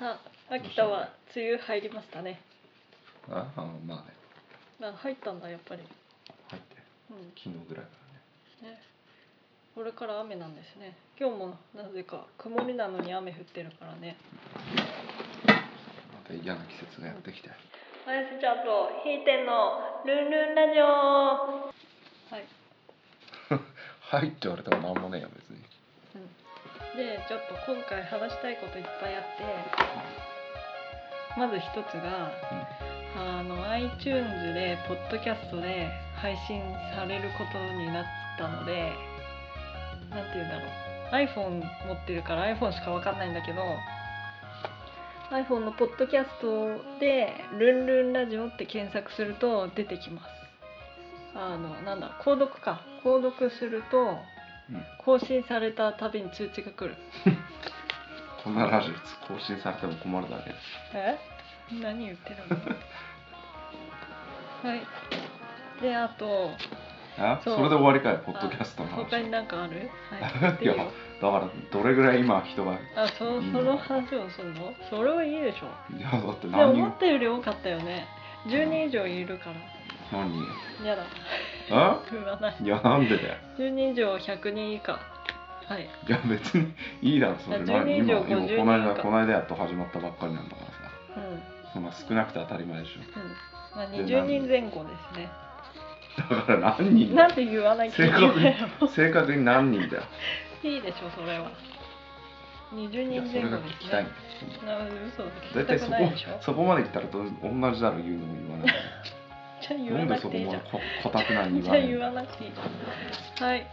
あ秋田は梅雨入りましたね。ああまあね。あ入ったんだやっぱり。入ってうん。昨日ぐらいからね。ね。これから雨なんですね。今日もなぜか曇りなのに雨降ってるからね。また嫌な季節がやってきて。林ちゃんとひーてんのルンルンラジオ。はい、はいって言われてもなんもねえよ別に。うん、でちょっと今回話したいこといっぱいあってまず一つがあの iTunes でポッドキャストで配信されることになったのでなんて言うんだろう。iPhone 持ってるから iPhone しかわかんないんだけど iPhone のポッドキャストで「ルンルンラジオ」って検索すると出てきます。あのなんだ購読か。購読すると更新されたたびに通知が来る。こんなラジオ更新されても困るだけ。え？何言ってるの？はい。であとあ？それで終わりかい？ポッドキャストの話？他に何かある？はい。いやだからどれぐらい今人がいあそいいその話をするの？それはいいでしょ。やだってで何人？思ったより多かったよね。10人以上いるから。何？人やだあ？言わない。いやなんでだよ。10人以上100人以下。はい。いや別にいいだろそれ。いや何10人以上今今50この間この間やっと始まったばっかりなんだからさ。うんうんそんな少なくて当たり前でしょ。まあ、で20人前後ですね。だから何人だよ。なんで言わない正けない確にの正確に何人だよ。いいでしょそれは。20いや人それが聞前後ですきたいんねだよな嘘大聞きた体そこくないでしょ？そこまで来たらど同じだろ言うのも言わないじゃあ言わなんなでそこまでくていいじゃんこかたくな言言わないんだわなくていいじゃん。はい。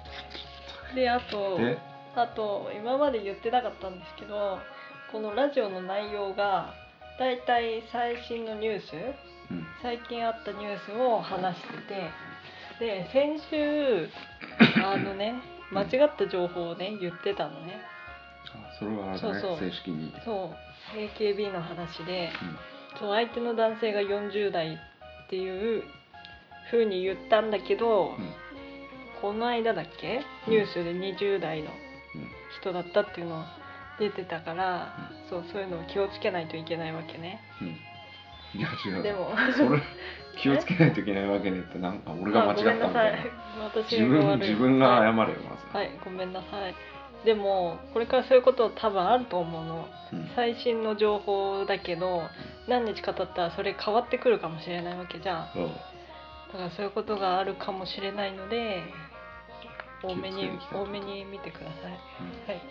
であとで？あと今まで言ってなかったんですけどこのラジオの内容がだいたい最新のニュースうん。最近あったニュースを話しててで先週 あのね間違った情報をね言ってたのね。あそれはあれだねそうそう。正式に。そう。AKB の話でうん。そう相手の男性が40代っていう風に言ったんだけど、うんこの間だっけ？ニュースで20代のうん人だったっていうの出てたから、そうそういうのを気をつけないといけないわけね。うん。いや違う。でも。それ気をつけないといけないわけねってなんか俺が間違ったみたいな。自分自分が謝れよはい、まずはいごめんなさい。でもこれからそういうこと多分あると思うの。うん。最新の情報だけど何日か経ったらそれ変わってくるかもしれないわけじゃん。そうだからそういうことがあるかもしれないので多めに多めに見てください。はい。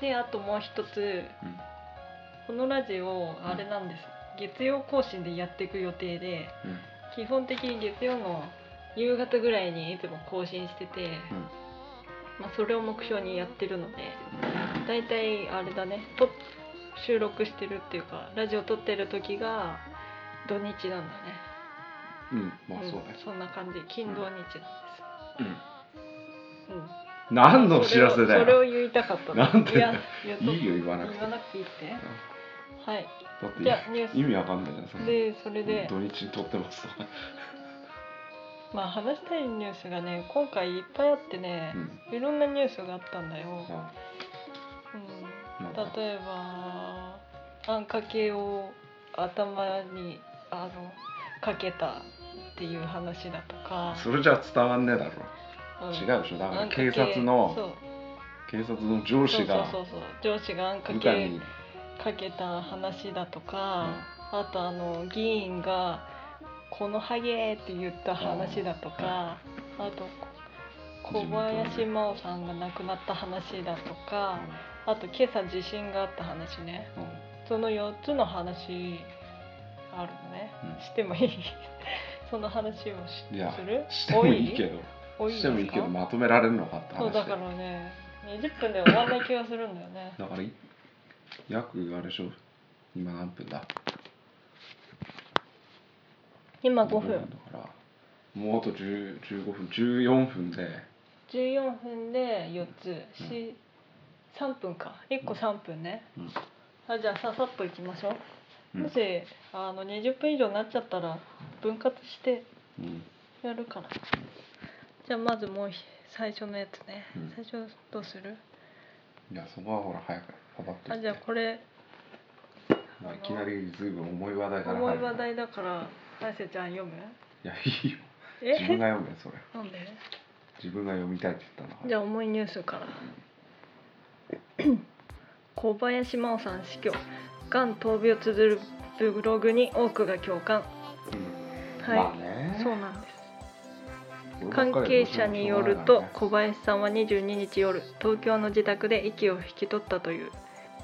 であともう一つうんこのラジオあれなんです。月曜更新でやっていく予定でうん。基本的に月曜の夕方ぐらいにいつも更新してて、うん。まあ、それを目標にやってるのでだいたいあれだねと収録してるっていうかラジオ撮ってる時が土日なんだね。うんまあそうね。んそんな感じ。金土日なんです。うん。うん。何のお知らせだそれをそれをよ言いたかったの。なんでいやいいよ言わなくて。言わなくていいって。はい。だってじゃあニュース。意味わかんないじゃんその。でそれで。土日に撮ってますとか。まあ話したいニュースがね今回いっぱいあってねう、ん。いろんなニュースがあったんだよ、あうん、例えばあんかけを頭にあのかけたっていう話だとか、それじゃ伝わんねえだろ。うん。違うでしょ。だから警察の警察の上司がそうそうそう上司があんかけかけた話だとか、あとあの議員が「このハゲ」って言った話だとか、あと小林真央さんが亡くなった話だとか、あと今朝地震があった話ね。うんうんその4つの話あるのね、うん。してもいい？その話をしいやする？してもいいけど。多いしてもいいけどまとめられるのかって話でそうだからね20分で終わんない気がするんだよね。だからい約あれでしょ？今何分だ？今5分。だからもうあと10 15分14分で。14分で4つ。し、3分か。1個3分ね、うんあじゃあささっといきましょう、うん。もしあの20分以上になっちゃったら分割してうん。やるから。じゃあまずもうひ最初のやつね、うん。最初どうする？いやそこはほら早くパパッと言ってあじゃあこれ。まあ、いきなりずいぶん重い話題から重いる話題だから大勢ちゃん読む？いやいいよ。え？自分が読めそれ。なんで？自分が読みたいって言ったんだからじゃあ重いニュースから 小林真央さん死去。がん闘病を綴るブログに多くが共感。うん。はい、まあね。そうなんです。関係者によると小林さんは22日夜東京の自宅で息を引き取ったという。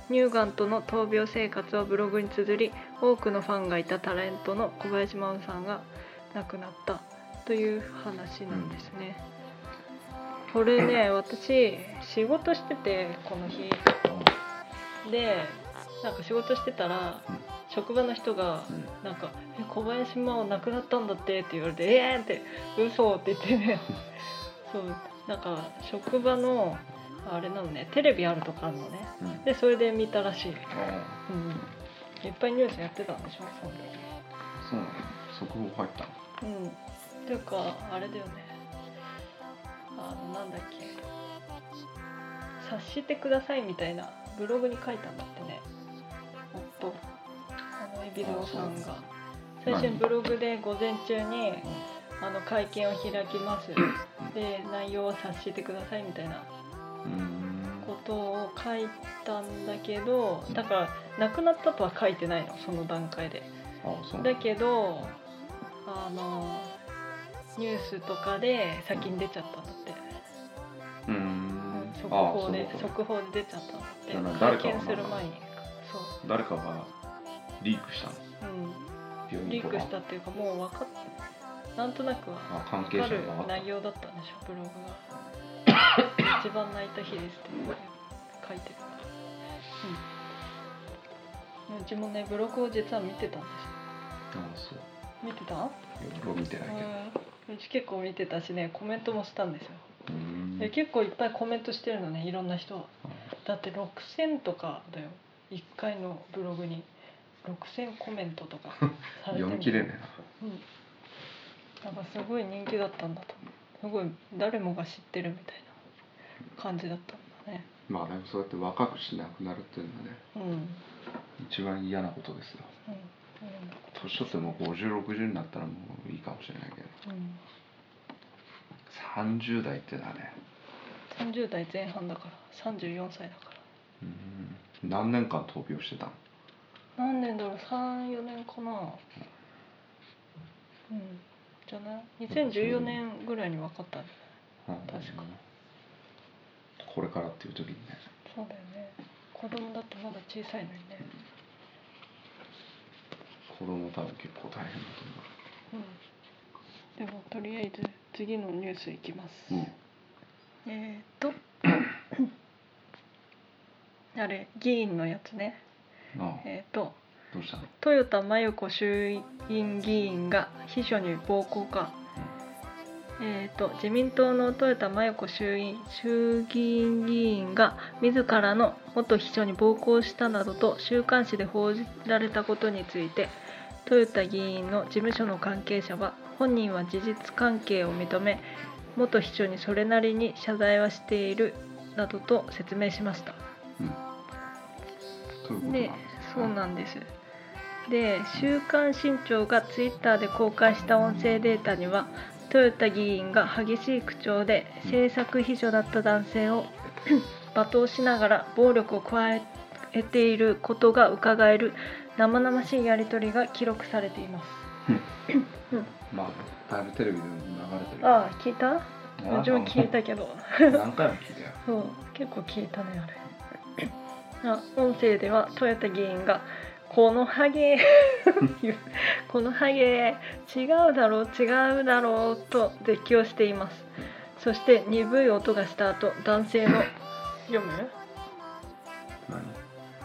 乳がんとの闘病生活をブログに綴り多くのファンがいたタレントの小林真央さんが亡くなったという話なんですね、これね私仕事しててこの日でなんか仕事してたら、うん職場の人がうんなんか「え小林真央亡くなったんだって」って言われて「えー!」って「嘘!」って言ってね。そうなんか職場のあれなのねテレビあるとかあるのね。うん。でそれで見たらしい、あうん、いっぱいニュースやってたんでしょ？そんであそうなの。速報入ったの。うん。っていうかあれだよね。あのなんだっけ。察してくださいみたいなブログに書いたんだってね。夫あの海老蔵さんが。最初にブログで午前中にあの会見を開きます。で内容を察してくださいみたいなうん。ことを書いたんだけどだから亡くなったとは書いてないのその段階で。だけどあのニュースとかで先に出ちゃったんだって、ううんん速報でああそういうこと。速報で出ちゃったんだってだから誰かする前に。そ誰かがリークしたの？う、うん、リークしたっていうかもう分かっなんとなくはあ関係分かる内容だったんでしょブログが。一番泣いた日ですって書いてるうん。うちもねブログを実は見てたんですああそう。見てた？ブログ見てないけど。うん。うち結構見てたしねコメントもしたんですようんで結構いっぱいコメントしてるのねいろんな人。はだって6000とかだよ。1回のブログに。6000コメントとかされてる読み切れねうん。なんかすごい人気だったんだと思う。すごい誰もが知ってるみたいな感じだったんだね。えなまあでもそうやって若くしなくなるっていうのはねうん。うん一番嫌なことですよ。いろん。年取っても5060になったらもういいかもしれないけど。うん30代ってのはね30代前半だから34歳だから。うん。何年間闘病してたの？何年だろう34年かな。うん。じゃない？2014年ぐらいに分かったんだようん。確か。これからっていう時にね。そうだよね。子供だってまだ小さいのにね。子供多分結構大変だうん。でもとりあえず次のニュースいきます、うえー、っ とあれ議員のやつね。えー、っとどうしたの？豊田真由子衆院議員が秘書に暴行か、えー、と自民党の豊田真由子衆院衆議院議員が自らの元秘書に暴行したなどと週刊誌で報じられたことについて豊田議員の事務所の関係者は本人は事実関係を認め元秘書にそれなりに謝罪はしているなどと説明しました。うん。でそうなんです。で「週刊新潮」がツイッターで公開した音声データには豊田議員が激しい口調で政策秘書だった男性を 罵倒しながら暴力を加えていることがうかがえる生々しいやり取りが記録されています。まあだいぶテレビでも流れてるああ聞いた？ああ。うちも聞いたけど。何回も聞いたよ。そう。結構聞いたねあれ。あ音声では豊田議員が「このハゲ このハゲ違うだろう違うだろう」と絶叫しています。そして鈍い音がした後男性の 読む？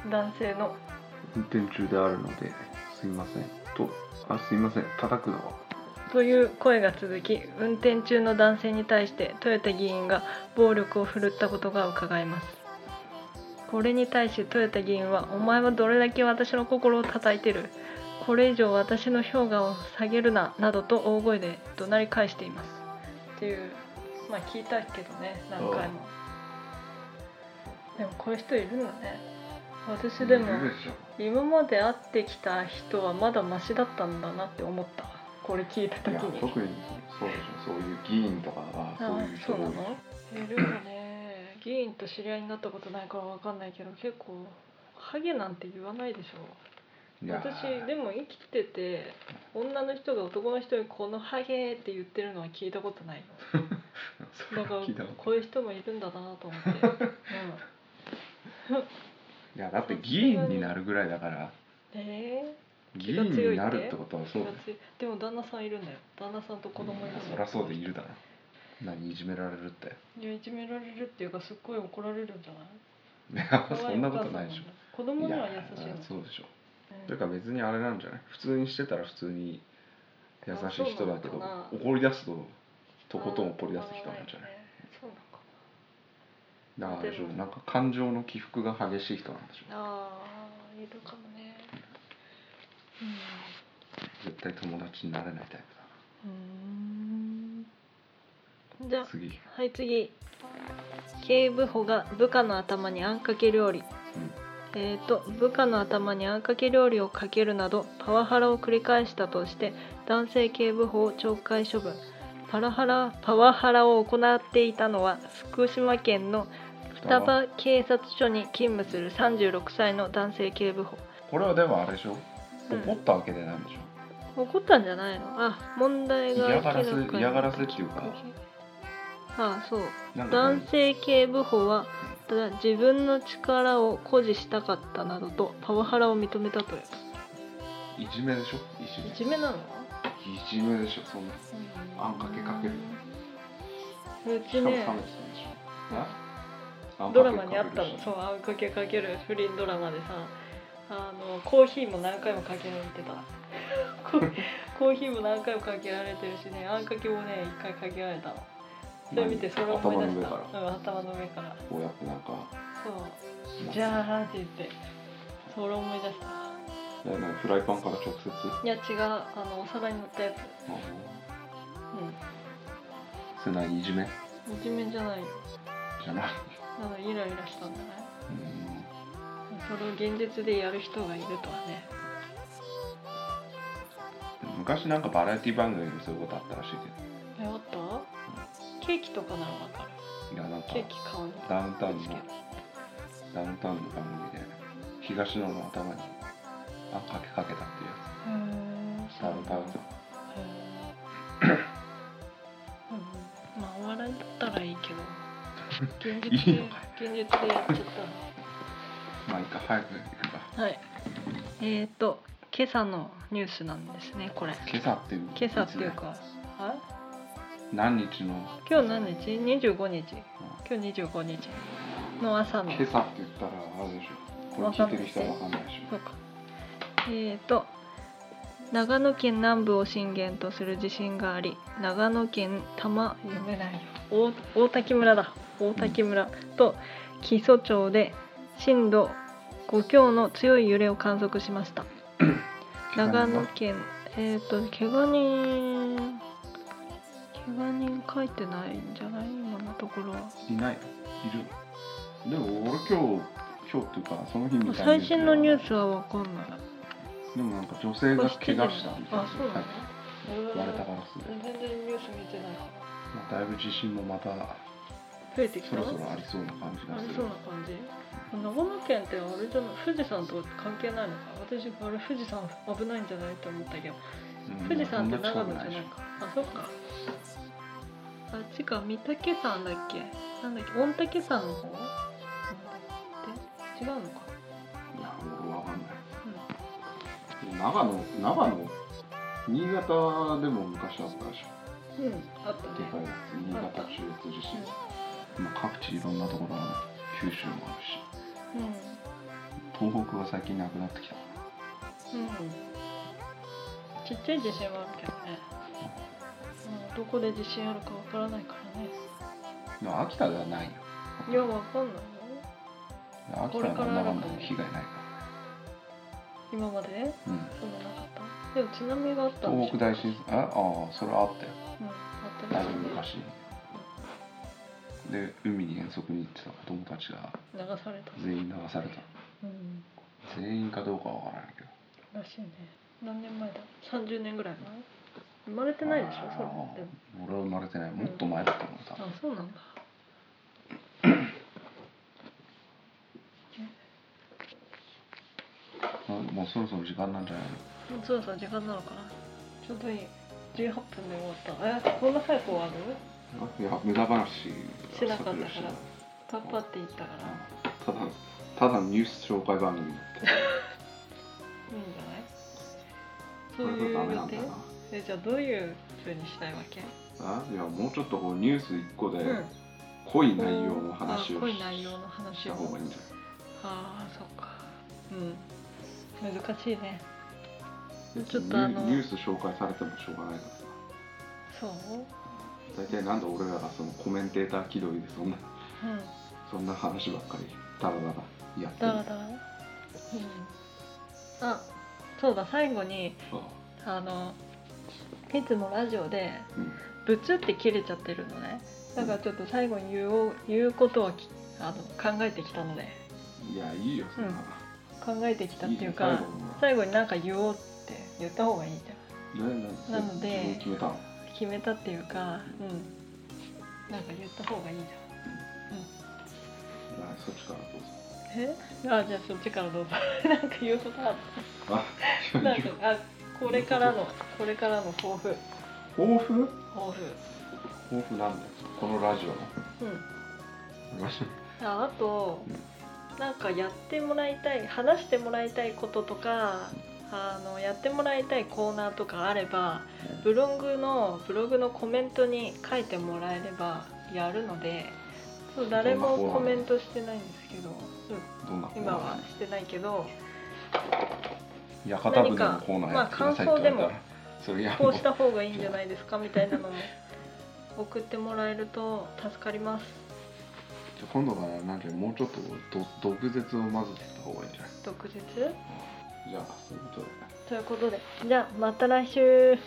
何男性の運転中であるのですいません。とあすいません。叩くのは？という声が続き運転中の男性に対して豊田議員が暴力を振るったことが伺えます。これに対し豊田議員は「お前はどれだけ私の心を叩いてる？これ以上私の評価を下げるな」などと大声で怒鳴り返しています。っていうまあ聞いたけどね何回も。でもこういう人いるのね。私でもいるでしょ今まで会ってきた人はまだマシだったんだなって思った。これ聞いたいや時に特にそうでしょ。そういう議員とかがあそういう人そうなの？多いいるよね。議員と知り合いになったことないからわかんないけど結構ハゲなんて言わないでしょ。私でも生きてて女の人が男の人に「このハゲ」って言ってるのは聞いたことない。だからここういう人もいるんだなと思って、うん、といやだって議員になるぐらいだから。え議員になるってことはー、そうだでも旦那さんいるんだよ。旦那さんと子供いるんだよ。そりゃそうでいるだろ。何いじめられるって。いやいじめられるっていうかすっごい怒られるんじゃない？い やそんなことないでしょ。子供には優しいの？やそうでしょ。うん。というか別にあれなんじゃない？普通にしてたら普通に優しい人だけどあそうなのかな？怒り出すととことん怒り出す人なんじゃない？だかでしょでも。なんか感情の起伏が激しい人なんでしょああいるかもね。絶対友達になれないタイうんうん。じゃあ次。はい次。警部補が部下の頭にあんかけ料理。えー、と部下の頭にあんかけ料理をかけるなどパワハラを繰り返したとして男性警部補を懲戒処分。パラハラパワハラを行っていたのは福島県の双葉警察署に勤務する36歳の男性警部補。これはでもあれでしょ？うん。怒ったわけでないんでしょ、怒ったんじゃないの？あ問題が嫌がらせ嫌がらせっていうか。あそう。男性警部補はただ自分の力を誇示したかったなどとパワハラを認めたとよいじめでしょ？いじめ。いじめなの？いじめでしょそんな。あんかけかける。うちねドラマにあったの。そうあんかけかける不倫ドラマでさあのコーヒーも何回もかけられてた。コ コーヒーも何回もかけられてるしねあんかけもね一回かけられたの。それ見てそれ思い出した。頭の上から。うん、頭の上から。こうやってなんか。そう。じゃあって言って。それ思い出した。フライパンから直接？いや違う。あのお皿に乗ったやつ。あそれ何いじめ？うんいじめじゃないよ。じゃないなんかイライラしたんじゃそれを現実でやる人がいるとはね。昔なんかバラエティ番組でそういうことあったらしいえあった？ケーキとかならわかる？けどいやなんかケーキ買うのダウンタウンのダウンタウンの番組で東野の頭にあかけかけたっていうやつ。多分多分へー。うん。まあお笑いだったらいいけど現実でいいのか現実でやっちゃっまあいいか早く行くか。たはい。えーと今朝のニュースなんですねこれ。今朝っていう今朝っていうかあ？何日の？今日何日 ?25 日。今日25日。の朝の。今朝って言ったらあれでしょ？これ聞いてる人は分かんないでしそうか。えーと長野県南部を震源とする地震があり長野県多摩読めないよ。大大滝村だ。大滝村と木曽町で震度5強の強い揺れを観測しました。ょ長野県えっ、と怪我人怪我人書いてないんじゃない？今のところ。はいない。いる。でも俺今日今日っていうかその日みたい最新のニューススは分かんないでもなんか女性が怪我したみたいな。あそうなの？割れたガラスで、全然ニュース見てない。かまあ、だいぶ地震もまたら増えてきた。そろそろありそうな感じ。がするありそうな感じ。長野県ってあれじゃない富士山と関係ないのか？私あれ富士山危ないんじゃないと思ったけど。うん富士山ってまあそ長野じゃない。かあそっか。あっちか御嶽山だっけ？なんだっけ？御嶽山の方？なんだって違うのか？長野長野新潟でも昔あったでしょうん、あったでかいね。やつ新潟中越地震、まあ、各地いろんなところある九州もあるしうん、東北は最近なくなってきたうん。ちっちゃい地震はあるけどね。うん、どこで地震あるかわからないからね。でも秋田ではないよいや、わかんないよ。秋田はなんだかんだ被害ないか今まで？ら、うん、そんななかった？でも津波があった東北大震災？あああそれはあったよ。うん、あっただい。ぶ昔。で海に遠足に行ってた子供たちが流された。全員流された。うん。全員かどうかわからないけど。らしいね。何年前だ？30年ぐらい前？生まれてないでしょ？それ俺は生まれてない。もっと前だと思う多分あそうなんだあもうそろそろ時間なんじゃないの？もうそろそろ時間なのかな？ちょうどいい。18分で終わった。えこんな早く終わる？いや無駄話しなかったから。パッパって言ったから。ただただニュース紹介番組だっていいんじゃない？そういう予定えじゃあどういう風にしたいわけ？あいやもうちょっとこうニュース1個でうん。濃い内容の話あをし濃い内容の話したを方がいいんじああそっか。うん難しいね。ちょっとあのニュース紹介されてもしょうがないからさ。そう？大体なんで俺らがそのコメンテーター気取りでそんなうん。そんな話ばっかりダラダラやってる。だらだ？らうん。あそうだ最後にああ。のいつもラジオでうん。ブツって切れちゃってるのね。だからちょっと最後に言おう言うことをきあの考えてきたので。いやいいよそんな、考えてきたっていうか最後になんか言おうって言った方がいいじゃん。ねなので決めた。の決めたっていうかうん。なんか言った方がいいじいやそっちからどうぞ。ゃんえ？あじゃあそっちからどうぞ。なんか言うことあっあたなんかあこれからのこれからの抱負。抱負？抱負？抱負。なんだよ。このラジオの。うん。ああとなんかやってもらいたい話してもらいたいこととかあのやってもらいたいコーナーとかあればブログのブログのコメントに書いてもらえればやるのでそう誰もコメントしてないんですけど、うん、今ーはしてないけど屋形船のコーナーやってくださいって言われたら、何かまあ感想でもそれやこうした方がいいんじゃないですかみたいなのも送ってもらえると助かりますじゃあ今度からなんてもうちょっとど毒舌を混ぜてった方がいいんじゃない？毒舌？じゃあそういうことで。ということで。じゃあまた来週